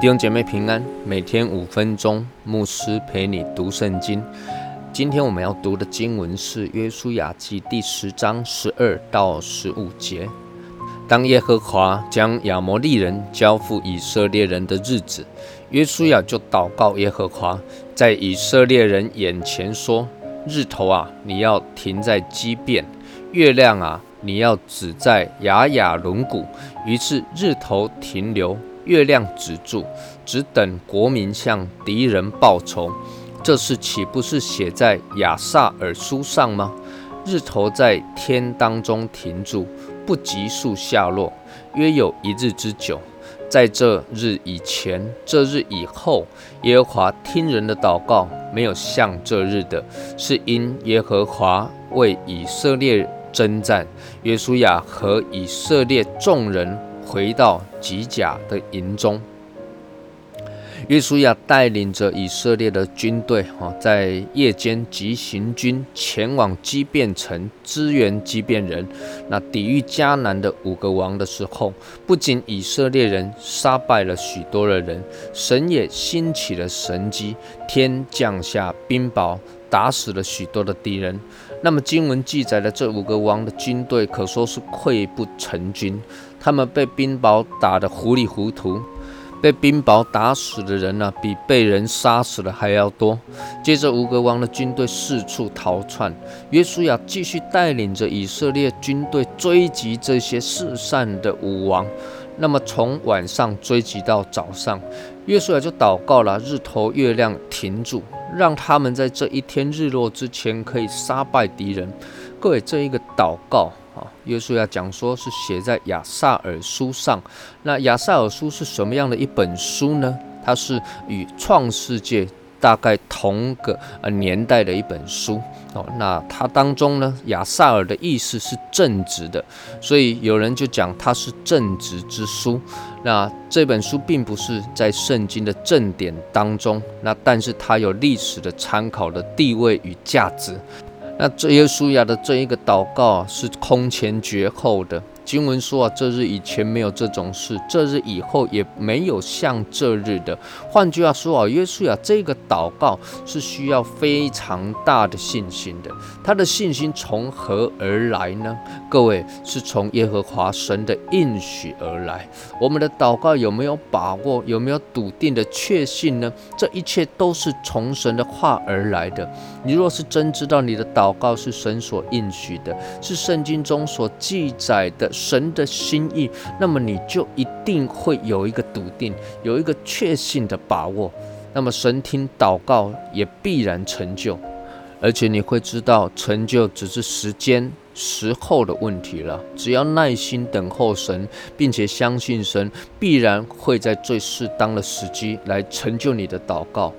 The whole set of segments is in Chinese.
弟兄姐妹平安，每天五分钟，牧师陪你读圣经。今天我们要读的经文是《约书亚记》第十章十二到十五节。当耶和华将亚摩利人交付以色列人的日子，约书亚就祷告耶和华，在以色列人眼前说：“日头啊，你要停在基变；月亮啊，你要止在雅雅轮毂。”于是日头停留。月亮止住，只等国民向敌人报仇。这事岂不是写在亚萨尔书上吗？日头在天当中停住，不急速下落，约有一日之久。在这日以前，这日以后，耶和华听人的祷告，没有像这日的，是因耶和华为以色列征战，约书亚和以色列众人。回到吉甲的营中，约书亚带领着以色列的军队，哈，在夜间急行军前往基变城支援基变人。那抵御迦南的五个王的时候，不仅以色列人杀败了许多的人，神也兴起了神机，天降下冰雹，打死了许多的敌人。那么经文记载的这五个王的军队，可说是溃不成军。他们被冰雹打得糊里糊涂，被冰雹打死的人呢，比被人杀死的还要多。接着，吴格王的军队四处逃窜，约书亚继续带领着以色列军队追击这些四散的武王。那么，从晚上追击到早上，约书亚就祷告了：日头、月亮停住，让他们在这一天日落之前可以杀败敌人。各位，这一个祷告。约书亚讲说是写在亚萨尔书上，那亚萨尔书是什么样的一本书呢？它是与创世界大概同个呃年代的一本书哦。那它当中呢，亚萨尔的意思是正直的，所以有人就讲它是正直之书。那这本书并不是在圣经的正典当中，那但是它有历史的参考的地位与价值。那这耶稣亚的这一个祷告，是空前绝后的。经文说啊，这日以前没有这种事，这日以后也没有像这日的。换句话说啊，约书亚这个祷告是需要非常大的信心的。他的信心从何而来呢？各位，是从耶和华神的应许而来。我们的祷告有没有把握？有没有笃定的确信呢？这一切都是从神的话而来的。你若是真知道你的祷告是神所应许的，是圣经中所记载的。神的心意，那么你就一定会有一个笃定，有一个确信的把握。那么神听祷告也必然成就，而且你会知道成就只是时间时候的问题了。只要耐心等候神，并且相信神必然会在最适当的时机来成就你的祷告。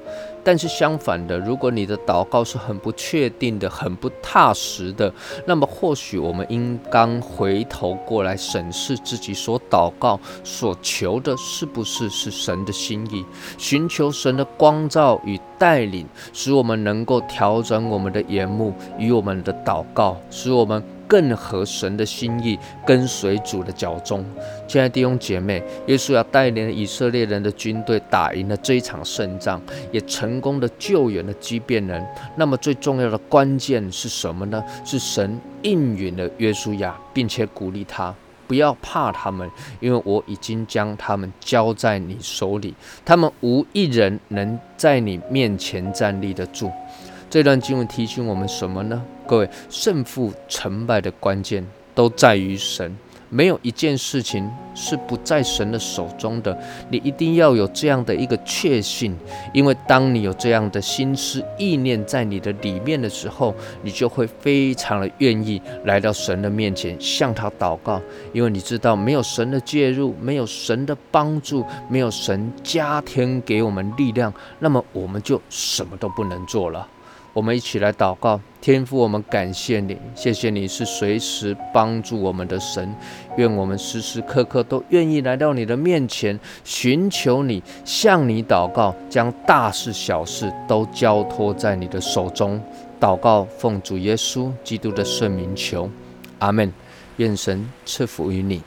但是相反的，如果你的祷告是很不确定的、很不踏实的，那么或许我们应当回头过来审视自己所祷告、所求的是不是是神的心意，寻求神的光照与带领，使我们能够调整我们的眼目与我们的祷告，使我们。更合神的心意，跟随主的脚踪。亲爱的弟兄姐妹，耶稣要带领以色列人的军队打赢了这一场胜仗，也成功的救援了基变人。那么最重要的关键是什么呢？是神应允了约书亚，并且鼓励他不要怕他们，因为我已经将他们交在你手里，他们无一人能在你面前站立得住。这段经文提醒我们什么呢？各位，胜负成败的关键都在于神，没有一件事情是不在神的手中的。你一定要有这样的一个确信，因为当你有这样的心思意念在你的里面的时候，你就会非常的愿意来到神的面前向他祷告，因为你知道没有神的介入，没有神的帮助，没有神加添给我们力量，那么我们就什么都不能做了。我们一起来祷告，天父，我们感谢你，谢谢你是随时帮助我们的神。愿我们时时刻刻都愿意来到你的面前，寻求你，向你祷告，将大事小事都交托在你的手中。祷告，奉主耶稣基督的圣名求，阿门。愿神赐福于你。